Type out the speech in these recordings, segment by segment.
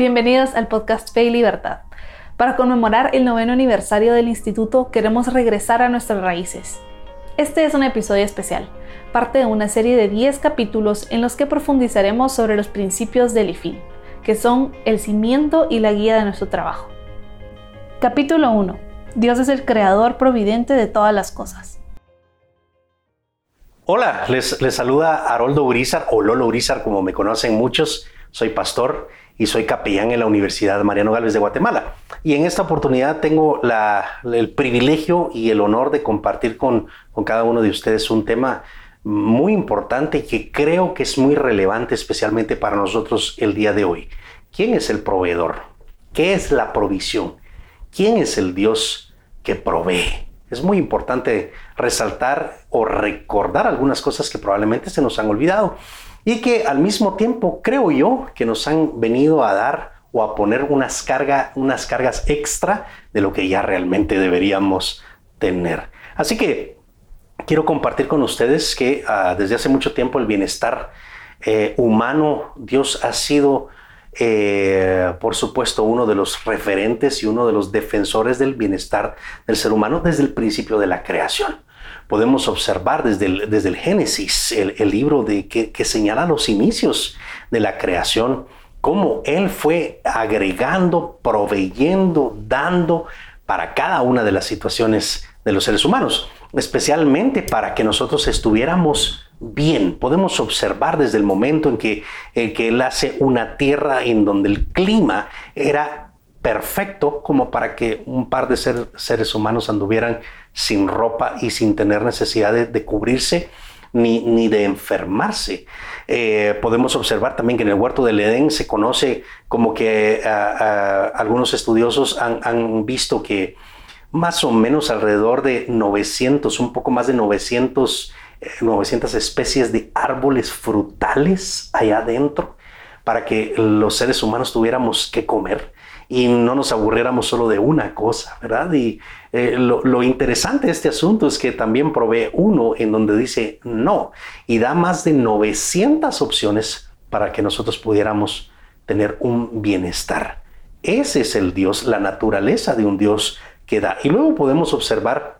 Bienvenidos al podcast Fe y Libertad. Para conmemorar el noveno aniversario del instituto queremos regresar a nuestras raíces. Este es un episodio especial, parte de una serie de 10 capítulos en los que profundizaremos sobre los principios del IFIL, que son el cimiento y la guía de nuestro trabajo. Capítulo 1. Dios es el creador providente de todas las cosas. Hola, les, les saluda Haroldo Urizar o Lolo Urizar como me conocen muchos. Soy pastor y soy capellán en la Universidad Mariano Gálvez de Guatemala. Y en esta oportunidad tengo el privilegio y el honor de compartir con, con cada uno de ustedes un tema muy importante que creo que es muy relevante especialmente para nosotros el día de hoy. ¿Quién es el proveedor? ¿Qué es la provisión? ¿Quién es el Dios que provee? Es muy importante resaltar o recordar algunas cosas que probablemente se nos han olvidado y que al mismo tiempo creo yo que nos han venido a dar o a poner unas, unas cargas extra de lo que ya realmente deberíamos tener. Así que quiero compartir con ustedes que ah, desde hace mucho tiempo el bienestar eh, humano, Dios ha sido, eh, por supuesto, uno de los referentes y uno de los defensores del bienestar del ser humano desde el principio de la creación podemos observar desde el, desde el Génesis, el, libro de, que, que, señala los inicios de la creación, cómo Él fue agregando, proveyendo, dando para cada una de las situaciones de los seres humanos, especialmente para que nosotros estuviéramos bien. Podemos observar desde el momento en que, en que Él hace una tierra en donde el clima era perfecto como para que un par de seres humanos anduvieran sin ropa y sin tener necesidad de, cubrirse ni, ni, de enfermarse. Eh, podemos observar también que en el huerto del Edén se conoce como que algunos estudiosos han, visto que más o menos alrededor de 900, un poco más de 900, 900 eh, especies de árboles frutales allá adentro para que los seres humanos tuviéramos que comer y no nos aburriéramos solo de una cosa, ¿verdad? Y eh, lo, interesante de este asunto es que también provee uno en donde dice no y da más de 900 opciones para que nosotros pudiéramos tener un bienestar. Ese es el Dios, la naturaleza de un Dios que da. Y luego podemos observar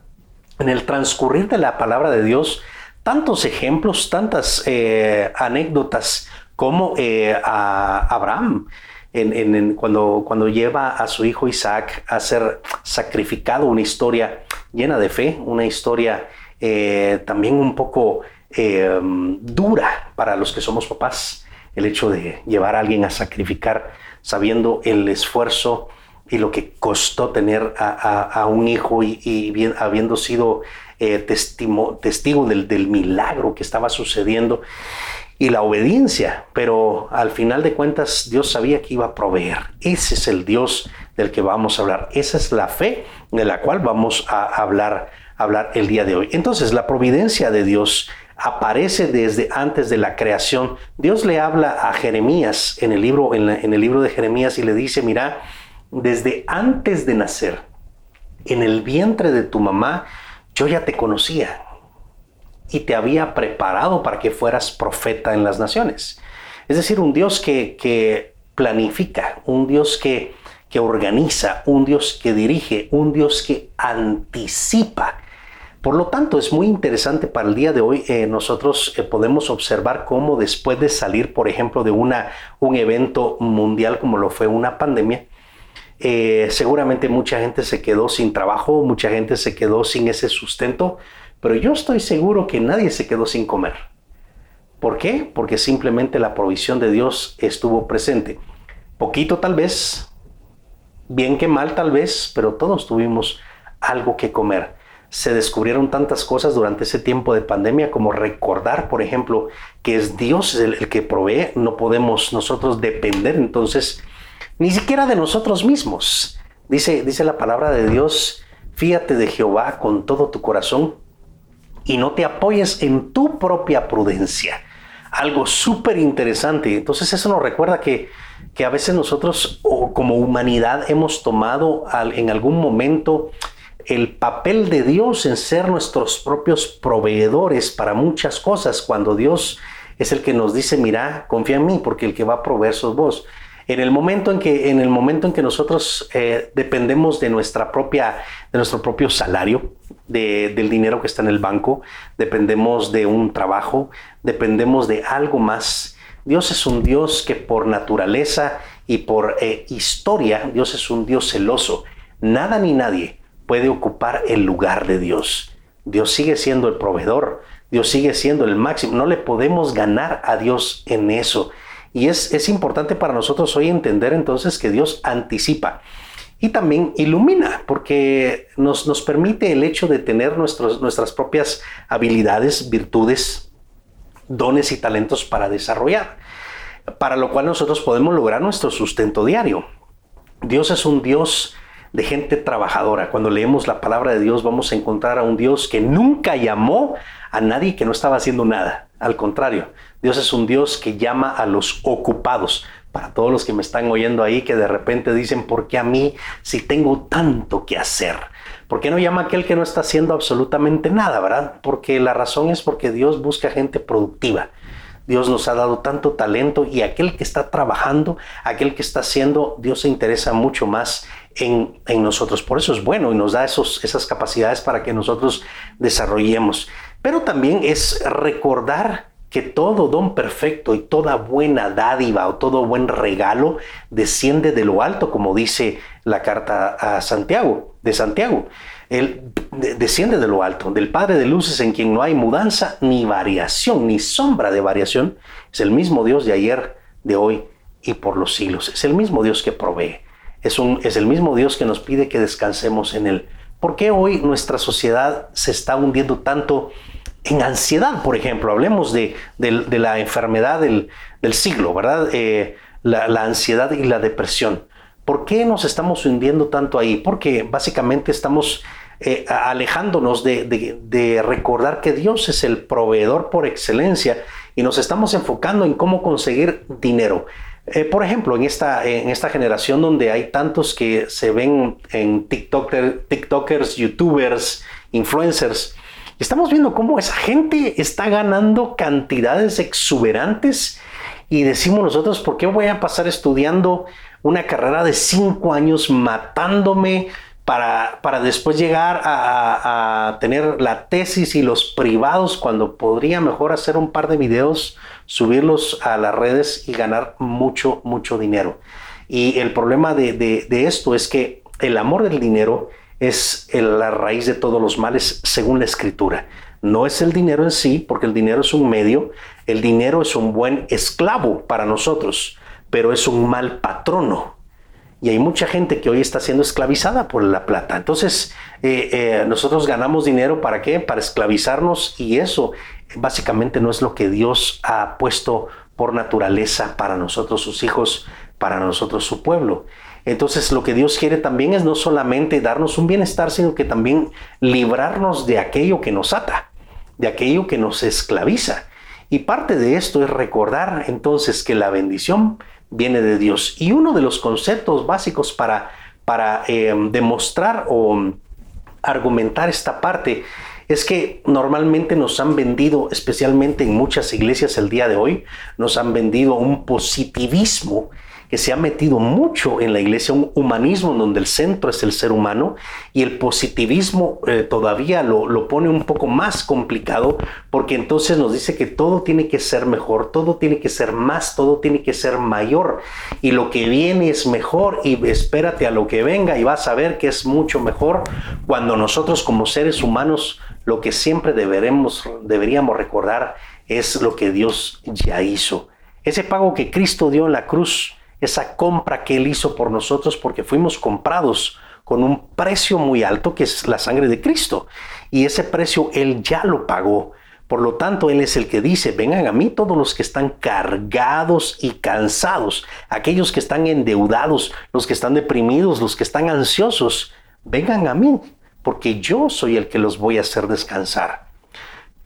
en el transcurrir de la palabra de Dios tantos ejemplos, tantas eh, anécdotas como eh, a Abraham en, cuando, cuando lleva a su hijo Isaac a ser sacrificado, una historia llena de fe, una historia eh, también un poco eh, dura para los que somos papás, el hecho de llevar a alguien a sacrificar sabiendo el esfuerzo y lo que costó tener a, un hijo y, bien, habiendo sido eh, testigo del, del milagro que estaba sucediendo y la obediencia, pero al final de cuentas Dios sabía que iba a proveer. Ese es el Dios del que vamos a hablar. Esa es la fe de la cual vamos a hablar, hablar el día de hoy. Entonces, la providencia de Dios aparece desde antes de la creación. Dios le habla a Jeremías en el libro, en, en el libro de Jeremías y le dice, mira, desde antes de nacer, en el vientre de tu mamá, yo ya te conocía y te había preparado para que fueras profeta en las naciones. Es decir, un Dios que, planifica, un Dios que, que organiza, un Dios que dirige, un Dios que anticipa. Por lo tanto, es muy interesante para el día de hoy. Eh, nosotros eh, podemos observar cómo después de salir, por ejemplo, de una, un evento mundial como lo fue una pandemia, eh, seguramente mucha gente se quedó sin trabajo, mucha gente se quedó sin ese sustento, pero yo estoy seguro que nadie se quedó sin comer. ¿Por qué? Porque simplemente la provisión de Dios estuvo presente. Poquito tal vez, bien que mal tal vez, pero todos tuvimos algo que comer. Se descubrieron tantas cosas durante ese tiempo de pandemia como recordar, por ejemplo, que es Dios el, que provee, no podemos nosotros depender entonces ni siquiera de nosotros mismos. Dice, dice la palabra de Dios, fíate de Jehová con todo tu corazón y no te apoyes en tu propia prudencia. Algo súper interesante. Entonces eso nos recuerda que, que a veces nosotros como humanidad hemos tomado en algún momento el papel de Dios en ser nuestros propios proveedores para muchas cosas, cuando Dios es el que nos dice, mira, confía en mí, porque el que va a proveer sos vos. En el momento en que, en el momento en que nosotros eh, dependemos de, nuestra propia, de nuestro propio salario, del dinero que está en el banco, dependemos de un trabajo, dependemos de algo más. Dios es un Dios que por naturaleza y por eh, historia, Dios es un Dios celoso. Nada ni nadie puede ocupar el lugar de Dios. Dios sigue siendo el proveedor, Dios sigue siendo el máximo. No le podemos ganar a Dios en eso. Y es, es importante para nosotros hoy entender entonces que Dios anticipa y también ilumina, porque nos, nos permite el hecho de tener nuestros, nuestras propias habilidades, virtudes, dones y talentos para desarrollar, para lo cual nosotros podemos lograr nuestro sustento diario. Dios es un Dios de gente trabajadora. Cuando leemos la palabra de Dios vamos a encontrar a un Dios que nunca llamó a nadie que no estaba haciendo nada. Al contrario, Dios es un Dios que llama a los ocupados. Para todos los que me están oyendo ahí que de repente dicen, ¿por qué a mí si tengo tanto que hacer? ¿Por qué no llama a aquel que no está haciendo absolutamente nada, verdad? Porque la razón es porque Dios busca gente productiva. Dios nos ha dado tanto talento y aquel que está trabajando, aquel que está haciendo, Dios se interesa mucho más en, nosotros. Por eso es bueno y nos da esos, esas capacidades para que nosotros desarrollemos. Pero también es recordar que todo don perfecto y toda buena dádiva o todo buen regalo desciende de lo alto, como dice la carta a Santiago, de Santiago. Él desciende de lo alto, del Padre de luces en quien no hay mudanza ni variación, ni sombra de variación. Es el mismo Dios de ayer, de hoy y por los siglos. Es el mismo Dios que provee. Es, un, es el mismo Dios que nos pide que descansemos en Él. ¿Por qué hoy nuestra sociedad se está hundiendo tanto en ansiedad, por ejemplo? Hablemos de, la enfermedad del, siglo, ¿verdad? Eh, la ansiedad y la depresión. ¿Por qué nos estamos hundiendo tanto ahí? Porque básicamente estamos eh, alejándonos de, recordar que Dios es el proveedor por excelencia y nos estamos enfocando en cómo conseguir dinero. Eh, por ejemplo, en esta, en esta generación donde hay tantos que se ven en TikToker, TikTokers, YouTubers, influencers, estamos viendo cómo esa gente está ganando cantidades exuberantes y decimos nosotros, ¿por qué voy a pasar estudiando una carrera de cinco años matándome? para, después llegar a, tener la tesis y los privados cuando podría mejor hacer un par de videos, subirlos a las redes y ganar mucho, mucho dinero. Y el problema de, esto es que el amor del dinero es la raíz de todos los males según la escritura. No es el dinero en sí, porque el dinero es un medio, el dinero es un buen esclavo para nosotros, pero es un mal patrono y hay mucha gente que hoy está siendo esclavizada por la plata. Entonces, eh, eh, nosotros ganamos dinero para qué? Para esclavizarnos y eso básicamente no es lo que Dios ha puesto por naturaleza para nosotros, sus hijos, para nosotros, su pueblo. Entonces, lo que Dios quiere también es no solamente darnos un bienestar, sino que también librarnos de aquello que nos ata, de aquello que nos esclaviza. Y parte de esto es recordar entonces que la bendición viene de Dios. Y uno de los conceptos básicos para, para eh, demostrar o argumentar esta parte es que normalmente nos han vendido, especialmente en muchas iglesias el día de hoy, nos han vendido un positivismo que se ha metido mucho en la iglesia, un humanismo donde el centro es el ser humano y el positivismo eh, todavía lo, lo, pone un poco más complicado porque entonces nos dice que todo tiene que ser mejor, todo tiene que ser más, todo tiene que ser mayor y lo que viene es mejor y espérate a lo que venga y vas a ver que es mucho mejor cuando nosotros como seres humanos lo que siempre deberemos, deberíamos recordar es lo que Dios ya hizo. Ese pago que Cristo dio en la cruz esa compra que Él hizo por nosotros porque fuimos comprados con un precio muy alto que es la sangre de Cristo. Y ese precio Él ya lo pagó. Por lo tanto, Él es el que dice, vengan a mí todos los que están cargados y cansados, aquellos que están endeudados, los que están deprimidos, los que están ansiosos, vengan a mí, porque yo soy el que los voy a hacer descansar.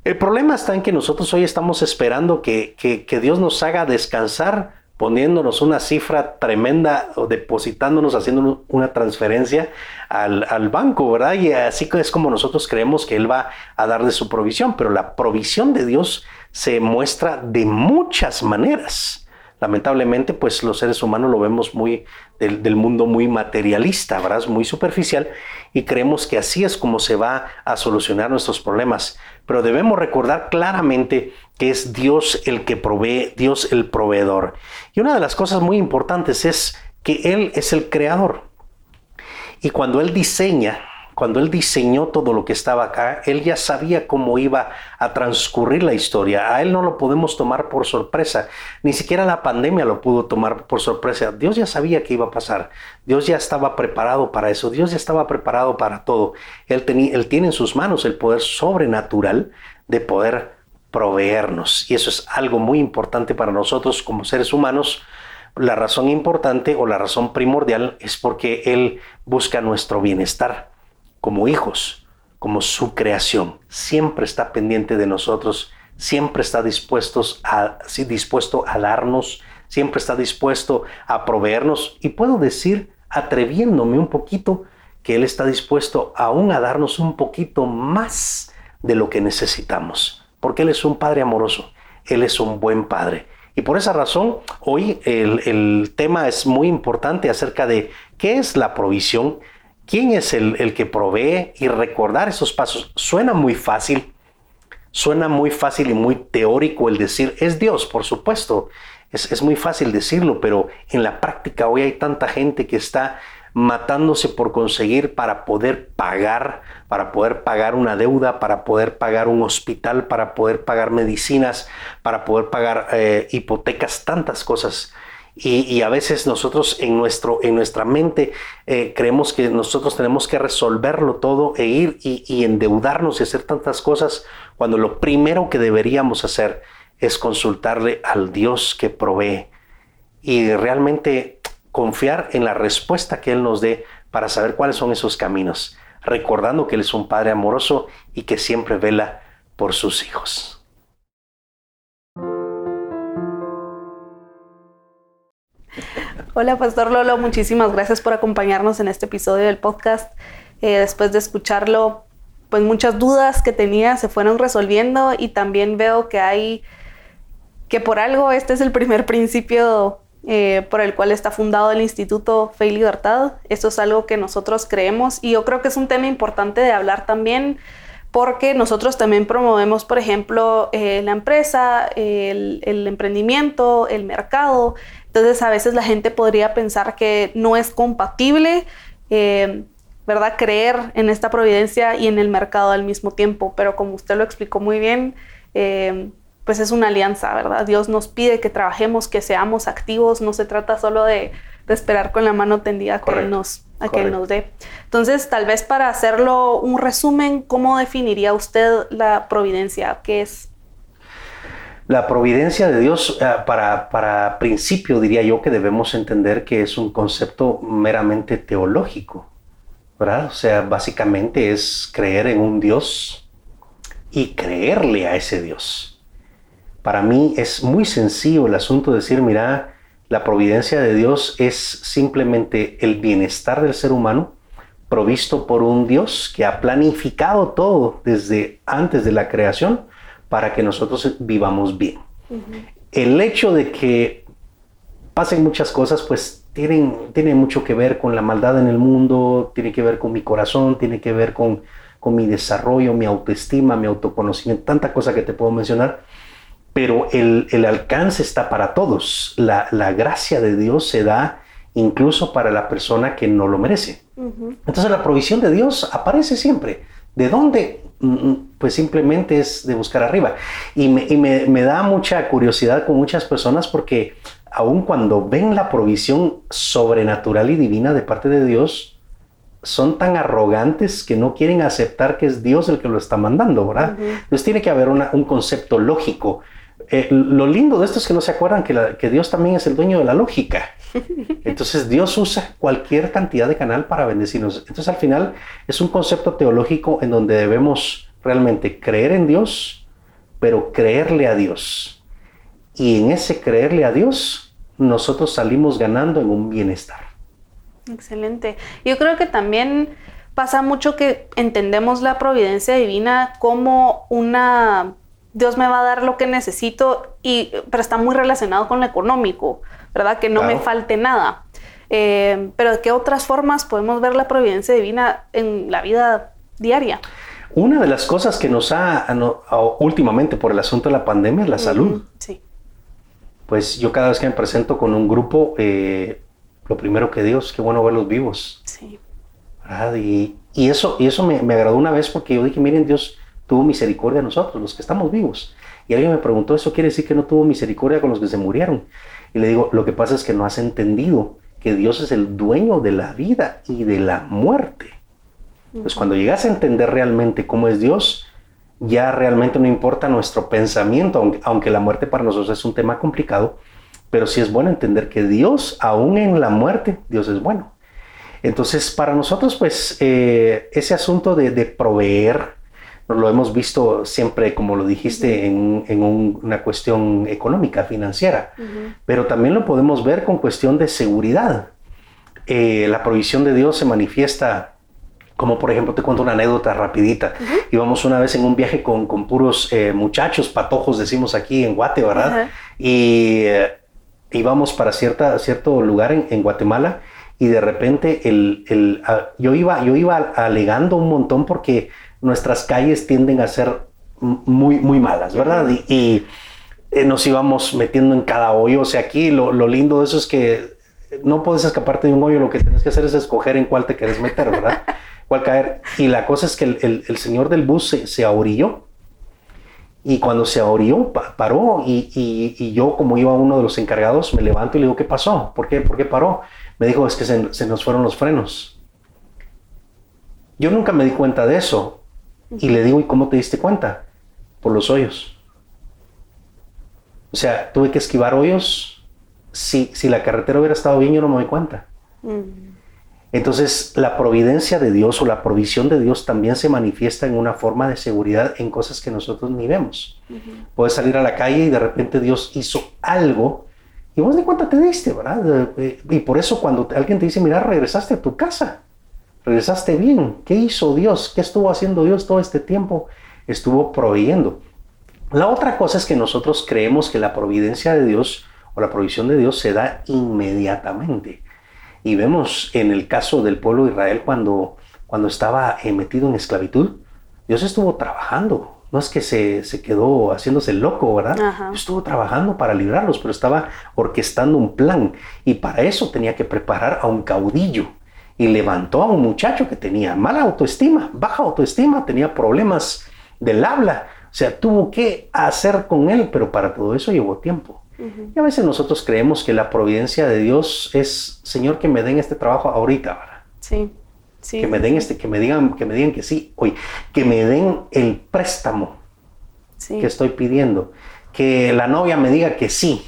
El problema está en que nosotros hoy estamos esperando que, que, Dios nos haga descansar poniéndonos una cifra tremenda o depositándonos, haciendo una transferencia al, banco, ¿verdad? Y así es como nosotros creemos que Él va a dar de su provisión, pero la provisión de Dios se muestra de muchas maneras. lamentablemente, pues los seres humanos lo vemos muy del, mundo muy materialista, ¿verdad? Muy superficial y creemos que así es como se va a solucionar nuestros problemas. Pero debemos recordar claramente que es Dios el que provee, Dios el proveedor. Y una de las cosas muy importantes es que Él es el creador. Y cuando Él diseña, cuando él diseñó todo lo que estaba acá, él ya sabía cómo iba a transcurrir la historia. A él no lo podemos tomar por sorpresa. Ni siquiera la pandemia lo pudo tomar por sorpresa. Dios ya sabía que iba a pasar. Dios ya estaba preparado para eso. Dios ya estaba preparado para todo. Él, él tiene en sus manos el poder sobrenatural de poder proveernos. Y eso es algo muy importante para nosotros como seres humanos. La razón importante o la razón primordial es porque Él busca nuestro bienestar como hijos, como su creación. Siempre está pendiente de nosotros, siempre está dispuestos a, dispuesto a darnos, siempre está dispuesto a proveernos. Y puedo decir, atreviéndome un poquito, que Él está dispuesto aún a darnos un poquito más de lo que necesitamos, porque Él es un Padre amoroso, Él es un buen Padre. Y por esa razón, hoy el, el tema es muy importante acerca de qué es la provisión quién es el, que provee y recordar esos pasos. Suena muy fácil, suena muy fácil y muy teórico el decir, es Dios, por supuesto. Es, es, muy fácil decirlo, pero en la práctica hoy hay tanta gente que está matándose por conseguir para poder pagar, para poder pagar una deuda, para poder pagar un hospital, para poder pagar medicinas, para poder pagar eh, hipotecas, tantas cosas. Y, a veces nosotros en, nuestro, en nuestra mente eh, creemos que nosotros tenemos que resolverlo todo e ir y, endeudarnos y hacer tantas cosas cuando lo primero que deberíamos hacer es consultarle al Dios que provee y realmente confiar en la respuesta que Él nos dé para saber cuáles son esos caminos, recordando que Él es un Padre amoroso y que siempre vela por sus hijos. Hola, Pastor Lolo, muchísimas gracias por acompañarnos en este episodio del podcast. Eh, después de escucharlo, pues muchas dudas que tenía se fueron resolviendo y también veo que hay, que por algo este es el primer principio eh, por el cual está fundado el Instituto Fe y Libertad. Esto es algo que nosotros creemos y yo creo que es un tema importante de hablar también porque nosotros también promovemos, por ejemplo, eh, la empresa, el, el, emprendimiento, el mercado. Entonces a veces la gente podría pensar que no es compatible, eh, ¿verdad? Creer en esta providencia y en el mercado al mismo tiempo, pero como usted lo explicó muy bien, eh, pues es una alianza, ¿verdad? Dios nos pide que trabajemos, que seamos activos, no se trata solo de, esperar con la mano tendida que nos, a que Él nos dé. Entonces, tal vez para hacerlo un resumen, ¿cómo definiría usted la providencia? ¿Qué es? La providencia de Dios, eh, para, principio diría yo que debemos entender que es un concepto meramente teológico, ¿verdad? O sea, básicamente es creer en un Dios y creerle a ese Dios. Para mí es muy sencillo el asunto de decir, mira, la providencia de Dios es simplemente el bienestar del ser humano provisto por un Dios que ha planificado todo desde antes de la creación para que nosotros vivamos bien. El hecho de que pasen muchas cosas, pues tienen, tiene mucho que ver con la maldad en el mundo, tiene que ver con mi corazón, tiene que ver con, con mi desarrollo, mi autoestima, mi autoconocimiento, tanta cosa que te puedo mencionar, pero el, el alcance está para todos. La, la, gracia de Dios se da incluso para la persona que no lo merece. Entonces la provisión de Dios aparece siempre. ¿De dónde? Mm, mm, pues simplemente es de buscar arriba. Y, me, da mucha curiosidad con muchas personas porque aun cuando ven la provisión sobrenatural y divina de parte de Dios, son tan arrogantes que no quieren aceptar que es Dios el que lo está mandando, ¿verdad? Entonces tiene que haber un concepto lógico. Eh, lo lindo de esto es que no se acuerdan que, que Dios también es el dueño de la lógica. Entonces Dios usa cualquier cantidad de canal para bendecirnos. Entonces al final es un concepto teológico en donde debemos realmente creer en Dios, pero creerle a Dios. Y en ese creerle a Dios, nosotros salimos ganando en un bienestar. Excelente. Yo creo que también pasa mucho que entendemos la providencia divina como una Dios me va a dar lo que necesito, y, pero está muy relacionado con lo económico, ¿verdad? Que no me falte nada. Eh, pero ¿de qué otras formas podemos ver la providencia divina en la vida diaria? Una de las cosas que nos ha, últimamente por el asunto de la pandemia es la salud. Sí. Pues yo cada vez que me presento con un grupo, eh, lo primero que digo es que bueno verlos vivos. Sí. Y, y, eso, y eso me, me, agradó una vez porque yo dije, miren, Dios tuvo misericordia de nosotros, los que estamos vivos. Y alguien me preguntó, ¿eso quiere decir que no tuvo misericordia con los que se murieron? Y le digo, lo que pasa es que no has entendido que Dios es el dueño de la vida y de la muerte. Pues cuando llegas a entender realmente cómo es Dios, ya realmente no importa nuestro pensamiento, aunque, aunque la muerte para nosotros es un tema complicado, pero sí es bueno entender que Dios, aún en la muerte, Dios es bueno. Entonces, para nosotros, pues, eh, ese asunto de, proveer, lo hemos visto siempre, como lo dijiste, en, una cuestión económica, financiera, pero también lo podemos ver con cuestión de seguridad. Eh, la provisión de Dios se manifiesta, como por ejemplo, te cuento una anécdota rapidita. Íbamos una vez en un viaje con, puros eh, muchachos, patojos, decimos aquí en Guate, ¿verdad? Y íbamos para cierta, cierto lugar en Guatemala y de repente el, yo, iba, yo iba alegando un montón porque nuestras calles tienden a ser muy, muy malas, ¿verdad? Y, eh, nos íbamos metiendo en cada hoyo. O sea, aquí lo, lindo de eso es que no puedes escaparte de un hoyo, lo que tienes que hacer es escoger en cuál te quieres meter, ¿verdad? cuál caer. Y la cosa es que el, señor del bus se, se ahorilló. Y cuando se ahorilló, paró. Y, y, yo, como iba uno de los encargados, me levanto y le digo, ¿qué pasó? ¿Por qué, ¿Por qué paró? Me dijo, es que se, nos fueron los frenos. Yo nunca me di cuenta de eso. Y le digo, ¿y cómo te diste cuenta? Por los hoyos. O sea, tuve que esquivar hoyos. Si, si la carretera hubiera estado bien, yo no me doy cuenta. Mm. Entonces, la providencia de Dios o la provisión de Dios también se manifiesta en una forma de seguridad en cosas que nosotros ni vemos. Puedes salir a la calle y de repente Dios hizo algo y vos de cuenta te diste, ¿verdad? Y por eso cuando alguien te dice, mira, regresaste a tu casa, regresaste bien, ¿qué hizo Dios? ¿Qué estuvo haciendo Dios todo este tiempo? Estuvo proveyendo. La otra cosa es que nosotros creemos que la providencia de Dios o la provisión de Dios se da inmediatamente. Y vemos en el caso del pueblo de Israel cuando, cuando estaba eh, metido en esclavitud, Dios estuvo trabajando, no es que se, se quedó haciéndose loco, ¿verdad? Estuvo trabajando para librarlos, pero estaba orquestando un plan y para eso tenía que preparar a un caudillo y levantó a un muchacho que tenía mala autoestima, baja autoestima, tenía problemas del habla, o sea, tuvo que hacer con él, pero para todo eso llevó tiempo. Y a veces nosotros creemos que la providencia de Dios es, Señor, que me den este trabajo ahorita, ¿verdad? Sí que me den este, que me digan, que me digan que sí, hoy, que me den el préstamo que estoy pidiendo, que la novia me diga que sí,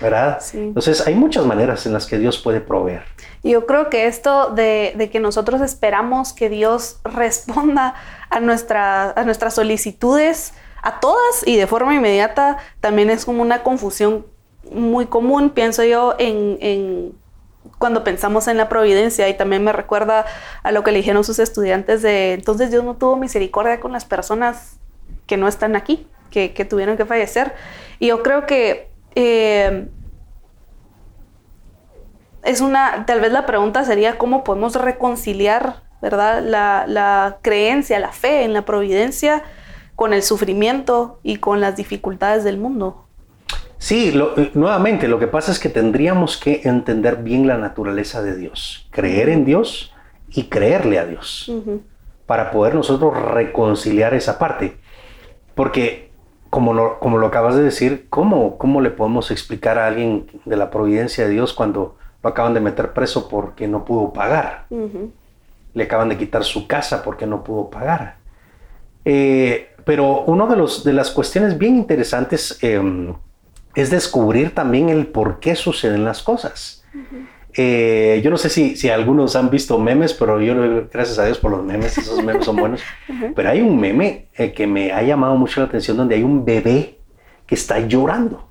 ¿verdad? Entonces hay muchas maneras en las que Dios puede proveer. Yo creo que esto de, que nosotros esperamos que Dios responda a, nuestra, a nuestras solicitudes, a todas y de forma inmediata, también es como una confusión muy común, pienso yo, en cuando pensamos en la providencia y también me recuerda a lo que le dijeron sus estudiantes de entonces Dios no tuvo misericordia con las personas que no están aquí, que, tuvieron que fallecer. Y yo creo que eh, es una, tal vez la pregunta sería cómo podemos reconciliar, ¿verdad? La, la creencia, la fe en la providencia con el sufrimiento y con las dificultades del mundo. Sí, nuevamente, lo que pasa es que tendríamos que entender bien la naturaleza de Dios, creer en Dios y creerle a Dios, para poder nosotros reconciliar esa parte. Porque, como lo, como lo acabas de decir, ¿cómo, ¿cómo le podemos explicar a alguien de la providencia de Dios cuando lo acaban de meter preso porque no pudo pagar? Le acaban de quitar su casa porque no pudo pagar. Eh, pero una de, los, de las cuestiones bien interesantes em, es descubrir también el por qué suceden las cosas. Eh, yo no sé si, si, algunos han visto memes, pero yo gracias a Dios por los memes, esos memes son buenos. Pero hay un meme eh, que me ha llamado mucho la atención donde hay un bebé que está llorando.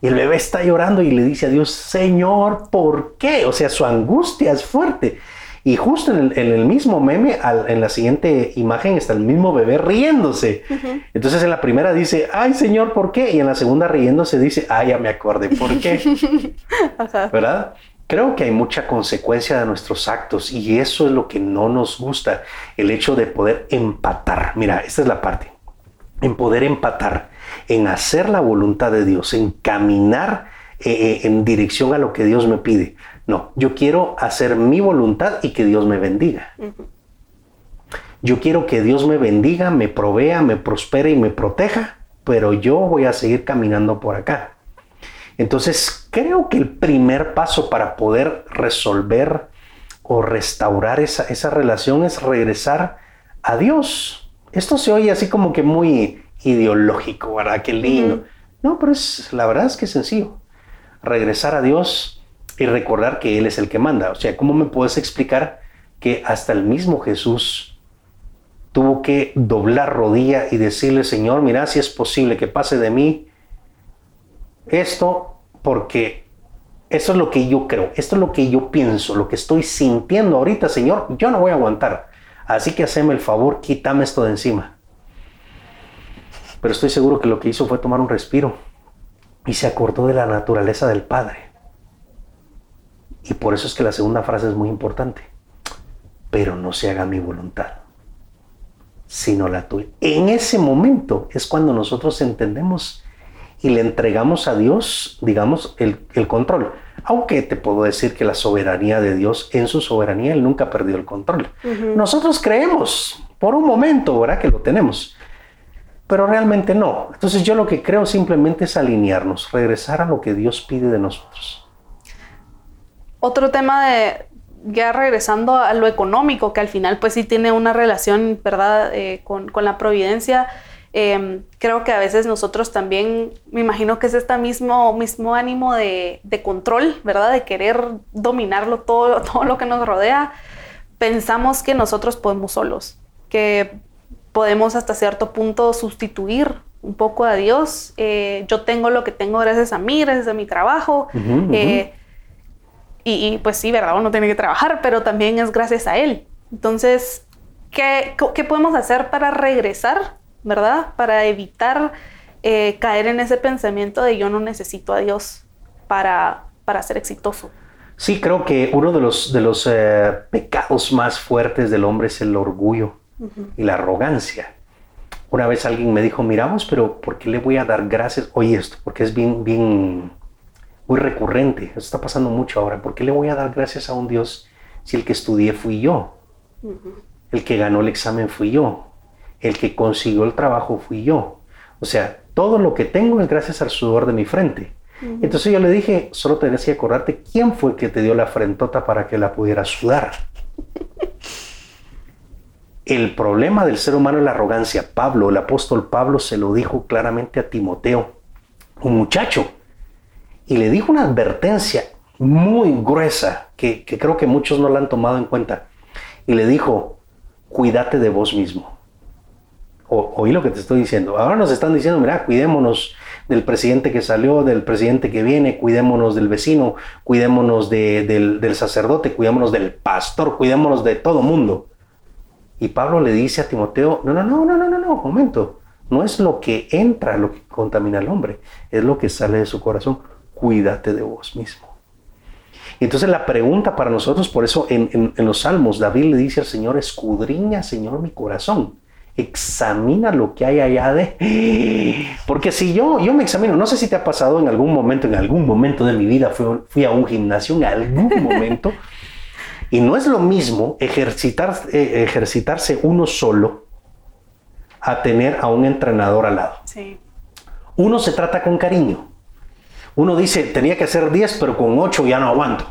Y el bebé está llorando y le dice a Dios, Señor, ¿por qué? O sea, su angustia es fuerte. Y justo en el, mismo meme, en la siguiente imagen está el mismo bebé riéndose. Entonces en la primera dice, ay Señor, ¿por qué? Y en la segunda riéndose dice, ay, ya me acordé, ¿por qué? ¿Verdad? Creo que hay mucha consecuencia de nuestros actos y eso es lo que no nos gusta, el hecho de poder empatar. Mira, esta es la parte, en poder empatar, en hacer la voluntad de Dios, en caminar eh, eh, en dirección a lo que Dios me pide. No, yo quiero hacer mi voluntad y que Dios me bendiga. Yo quiero que Dios me bendiga, me provea, me prospere y me proteja, pero yo voy a seguir caminando por acá. Entonces, creo que el primer paso para poder resolver o restaurar esa, esa relación es regresar a Dios. Esto se oye así como que muy ideológico, ¿verdad? Qué lindo. No, pero es, la verdad es que es sencillo. Regresar a Dios y recordar que Él es el que manda. O sea, ¿cómo me puedes explicar que hasta el mismo Jesús tuvo que doblar rodilla y decirle, Señor, mira si es posible que pase de mí esto, porque eso es lo que yo creo, esto es lo que yo pienso, lo que estoy sintiendo ahorita, Señor, yo no voy a aguantar. Así que haceme el favor, quítame esto de encima. Pero estoy seguro que lo que hizo fue tomar un respiro y se acordó de la naturaleza del Padre. Y por eso es que la segunda frase es muy importante. Pero no se haga mi voluntad, sino la tuya. En ese momento es cuando nosotros entendemos y le entregamos a Dios, digamos, el, control. Aunque te puedo decir que la soberanía de Dios, en su soberanía, Él nunca perdió el control. Nosotros creemos, por un momento, ¿verdad? Que lo tenemos. Pero realmente no. Entonces yo lo que creo simplemente es alinearnos, regresar a lo que Dios pide de nosotros. Otro tema de, ya regresando a lo económico, que al final pues sí tiene una relación, ¿verdad?, eh, con, la providencia. Em, creo que a veces nosotros también, me imagino que es este mismo, mismo ánimo de, control, ¿verdad? De querer dominarlo todo, todo lo que nos rodea. Pensamos que nosotros podemos solos, que podemos hasta cierto punto sustituir un poco a Dios. Eh, yo tengo lo que tengo gracias a mí, gracias a mi trabajo. Eh, y, pues sí, ¿verdad? Uno tiene que trabajar, pero también es gracias a Él. Entonces, ¿qué, qué podemos hacer para regresar, ¿verdad? Para evitar eh, caer en ese pensamiento de yo no necesito a Dios para, para ser exitoso. Sí, creo que uno de los, de los eh, pecados más fuertes del hombre es el orgullo y la arrogancia. Una vez alguien me dijo, miramos, pero ¿por qué le voy a dar gracias? Oye esto, porque es bien, bien muy recurrente. Eso está pasando mucho ahora. ¿Por qué le voy a dar gracias a un Dios si el que estudié fui yo? El que ganó el examen fui yo. El que consiguió el trabajo fui yo. O sea, todo lo que tengo es gracias al sudor de mi frente. Entonces yo le dije, solo tenés que acordarte quién fue el que te dio la frentota para que la pudieras sudar. El problema del ser humano es la arrogancia. Pablo, el apóstol Pablo, se lo dijo claramente a Timoteo, un muchacho y le dijo una advertencia muy gruesa que, creo que muchos no la han tomado en cuenta. Y le dijo, cuídate de vos mismo. Oí lo que te estoy diciendo. Ahora nos están diciendo, mira, cuidémonos del presidente que salió, del presidente que viene, cuidémonos del vecino, cuidémonos del, sacerdote, cuidémonos del pastor, cuidémonos de todo mundo. Y Pablo le dice a Timoteo, no, no, no, no, no, no, no, momento. No es lo que entra lo que contamina al hombre, es lo que sale de su corazón cuídate de vos mismo. Entonces la pregunta para nosotros, por eso en, los salmos, David le dice al Señor, escudriña, Señor, mi corazón. Examina lo que hay allá de... Porque si yo, yo me examino, no sé si te ha pasado en algún momento, en algún momento de mi vida fui, a un gimnasio, en algún momento, y no es lo mismo ejercitar, eh, ejercitarse uno solo a tener a un entrenador al lado. Uno se trata con cariño, uno dice, tenía que hacer 10, pero con 8 ya no aguanto.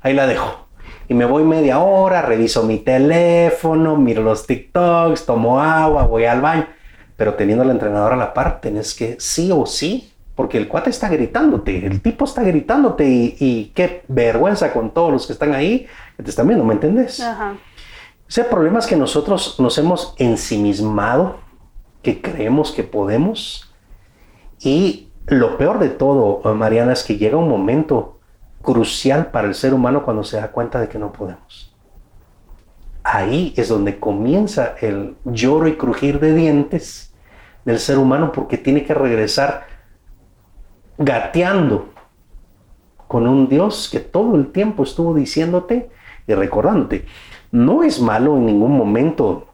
Ahí la dejo. Y me voy media hora, reviso mi teléfono, miro los TikToks, tomo agua, voy al baño. Pero teniendo al entrenador a la par, tenés que sí o sí, porque el cuate está gritándote, el tipo está gritándote y, qué vergüenza con todos los que están ahí que te están viendo, ¿me entendés? Ajá. O sea, problemas que nosotros nos hemos ensimismado, que creemos que podemos y lo peor de todo, Mariana, es que llega un momento crucial para el ser humano cuando se da cuenta de que no podemos. ahí es donde comienza el lloro y crujir de dientes del ser humano porque tiene que regresar gateando con un Dios que todo el tiempo estuvo diciéndote y recordándote. No es malo en ningún momento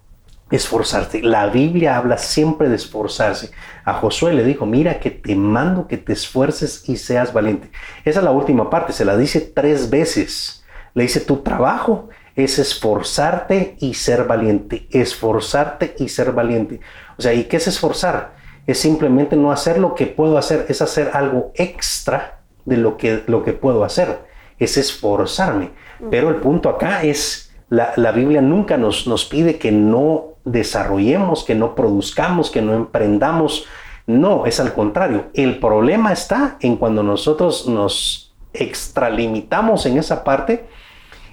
esforzarse. La Biblia habla siempre de esforzarse. A Josué le dijo, mira que te mando que te esfuerces y seas valiente. Esa es la última parte, se la dice tres veces. Le dice, tu trabajo es esforzarte y ser valiente. Esforzarte y ser valiente. O sea, ¿y qué es esforzar? Es simplemente no hacer lo que puedo hacer, es hacer algo extra de lo que, lo que puedo hacer. Es esforzarme. Pero el punto acá es, la, la Biblia nunca nos, nos pide que no desarrollemos, que no produzcamos, que no emprendamos. No, es al contrario. El problema está en cuando nosotros nos extralimitamos en esa parte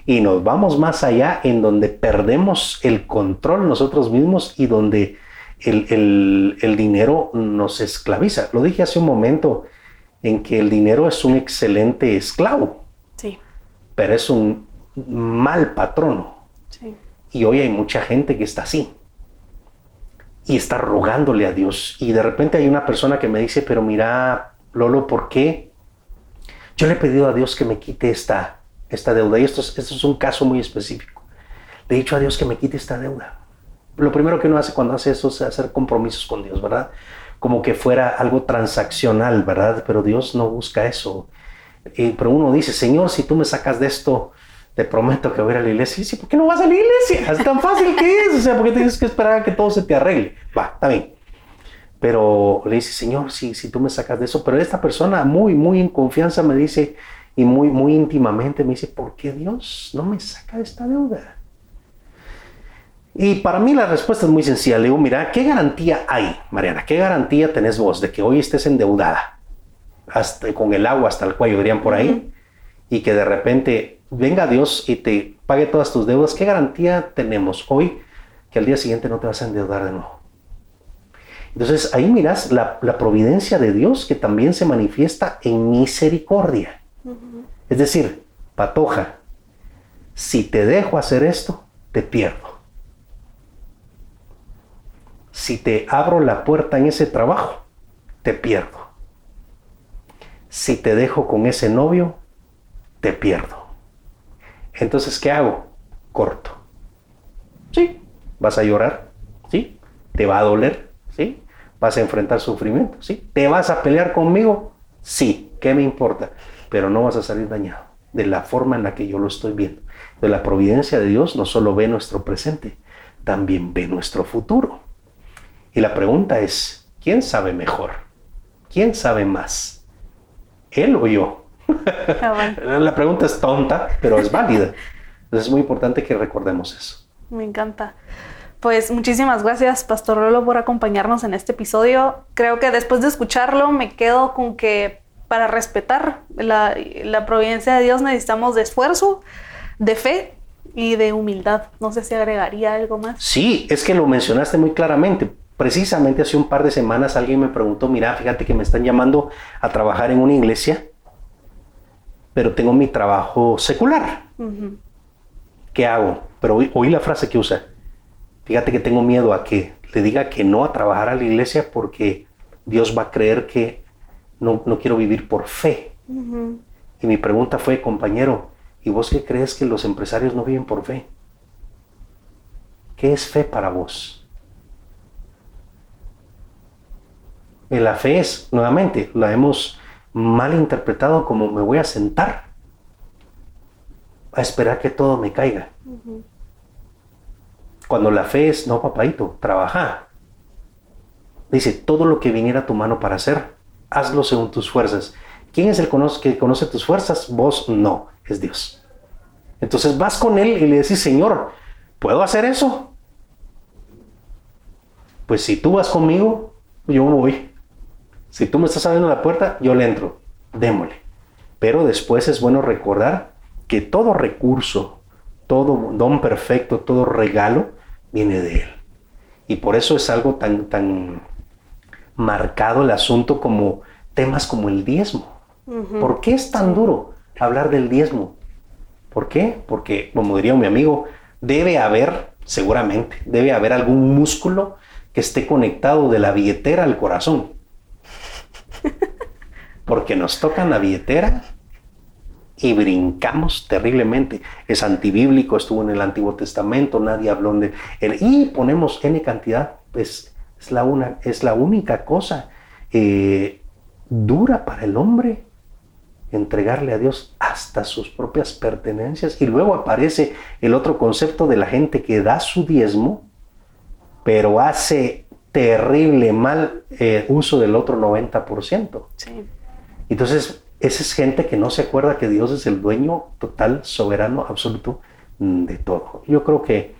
y nos vamos más allá en donde perdemos el control nosotros mismos y donde el, el dinero nos esclaviza. Lo dije hace un momento en que el dinero es un excelente esclavo. Sí. Pero es un mal patrono. Sí. Y hoy hay mucha gente que está así y está rogándole a Dios. Y de repente hay una persona que me dice, pero mira, Lolo, ¿por qué? Yo le he pedido a Dios que me quite esta, esta deuda. Y esto es, esto es un caso muy específico. Le he dicho a Dios que me quite esta deuda. Lo primero que uno hace cuando hace eso es hacer compromisos con Dios, ¿verdad? Como que fuera algo transaccional, ¿verdad? Pero Dios no busca eso. Eh, pero uno dice, Señor, si tú me sacas de esto, te prometo que voy a ir a la iglesia. Y dice, ¿por qué no vas a la iglesia? Es tan fácil que es. O sea, ¿por qué tienes que esperar a que todo se te arregle? Va, está bien. Pero le dice, Señor, si, si tú me sacas de eso. Pero esta persona muy, muy en confianza me dice, y muy, muy íntimamente me dice, ¿por qué Dios no me saca de esta deuda? Y para mí la respuesta es muy sencilla. Le digo, mira, ¿qué garantía hay, Mariana? ¿Qué garantía tenés vos de que hoy estés endeudada? Hasta, con el agua hasta el cuello, dirían por ahí. Y que de repente venga Dios y te pague todas tus deudas, ¿qué garantía tenemos hoy que al día siguiente no te vas a endeudar de nuevo? Entonces ahí miras la, providencia de Dios que también se manifiesta en misericordia. Es decir, patoja, si te dejo hacer esto, te pierdo. Si te abro la puerta en ese trabajo, te pierdo. Si te dejo con ese novio, te pierdo. Entonces, ¿qué hago? Corto. Sí, vas a llorar, sí, te va a doler, sí, vas a enfrentar sufrimiento, sí, te vas a pelear conmigo, sí, ¿qué me importa? Pero no vas a salir dañado de la forma en la que yo lo estoy viendo. De la providencia de Dios no solo ve nuestro presente, también ve nuestro futuro. Y la pregunta es, ¿quién sabe mejor? ¿Quién sabe más? ¿Él o yo? Ah, La pregunta es tonta, pero es válida. Entonces es muy importante que recordemos eso. Me encanta. Pues muchísimas gracias, Pastor Rolo, por acompañarnos en este episodio. Creo que después de escucharlo me quedo con que para respetar la, la providencia de Dios necesitamos de esfuerzo, de fe y de humildad. No sé si agregaría algo más. Sí, es que lo mencionaste muy claramente. Precisamente hace un par de semanas alguien me preguntó, mira, fíjate que me están llamando a trabajar en una iglesia pero tengo mi trabajo secular. ¿Qué hago? Pero oí, la frase que usa. Fíjate que tengo miedo a que le diga que no a trabajar a la iglesia porque Dios va a creer que no, quiero vivir por fe. Y mi pregunta fue, compañero, ¿y vos qué crees que los empresarios no viven por fe? ¿Qué es fe para vos? La fe es, nuevamente, la hemos mal interpretado como me voy a sentar a esperar que todo me caiga. Cuando la fe es, no, papadito, trabaja. Dice, todo lo que viniera a tu mano para hacer, hazlo según tus fuerzas. ¿Quién es el que conoce tus fuerzas? Vos no, es Dios. Entonces vas con Él y le decís, Señor, ¿puedo hacer eso? Pues si tú vas conmigo, yo voy. Si tú me estás abriendo la puerta, yo le entro. Démosle. Pero después es bueno recordar que todo recurso, todo don perfecto, todo regalo viene de Él. Y por eso es algo tan, tan marcado el asunto como temas como el diezmo. ¿Por qué es tan duro hablar del diezmo? ¿Por qué? Porque, como diría mi amigo, debe haber, seguramente, debe haber algún músculo que esté conectado de la billetera al corazón. Porque nos tocan la billetera y brincamos terriblemente. Es antibíblico, estuvo en el Antiguo Testamento, nadie habló de él. Y ponemos N cantidad, pues es la, una, es la única cosa eh, dura para el hombre entregarle a Dios hasta sus propias pertenencias. Y luego aparece el otro concepto de la gente que da su diezmo, pero hace terrible mal eh, uso del otro 90%. Entonces, esa es gente que no se acuerda que Dios es el dueño total, soberano, absoluto mm, de todo. Yo creo que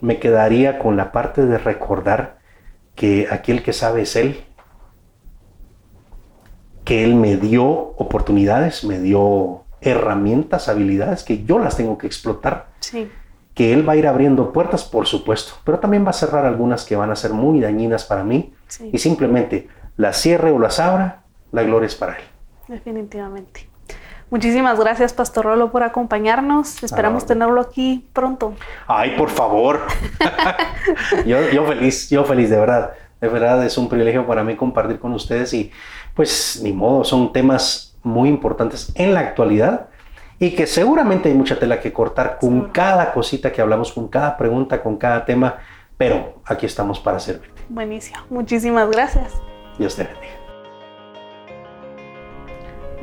me quedaría con la parte de recordar que aquel que sabe es Él, que Él me dio oportunidades, me dio herramientas, habilidades que yo las tengo que explotar. Sí. Que Él va a ir abriendo puertas, por supuesto, pero también va a cerrar algunas que van a ser muy dañinas para mí. Y simplemente las cierre o las abra, la gloria es para Él. Definitivamente. Muchísimas gracias, Pastor Rolo, por acompañarnos. Esperamos tenerlo aquí pronto. Ay, por favor. yo, yo feliz, yo feliz, de verdad. De verdad es un privilegio para mí compartir con ustedes y pues ni modo, son temas muy importantes en la actualidad y que seguramente hay mucha tela que cortar con cada cosita que hablamos, con cada pregunta, con cada tema, pero aquí estamos para servirte. Buenísimo, muchísimas gracias. Dios te bendiga.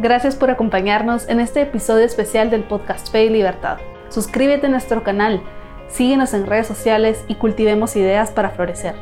Gracias por acompañarnos en este episodio especial del podcast Fe y Libertad. Suscríbete a nuestro canal, síguenos en redes sociales y cultivemos ideas para florecer.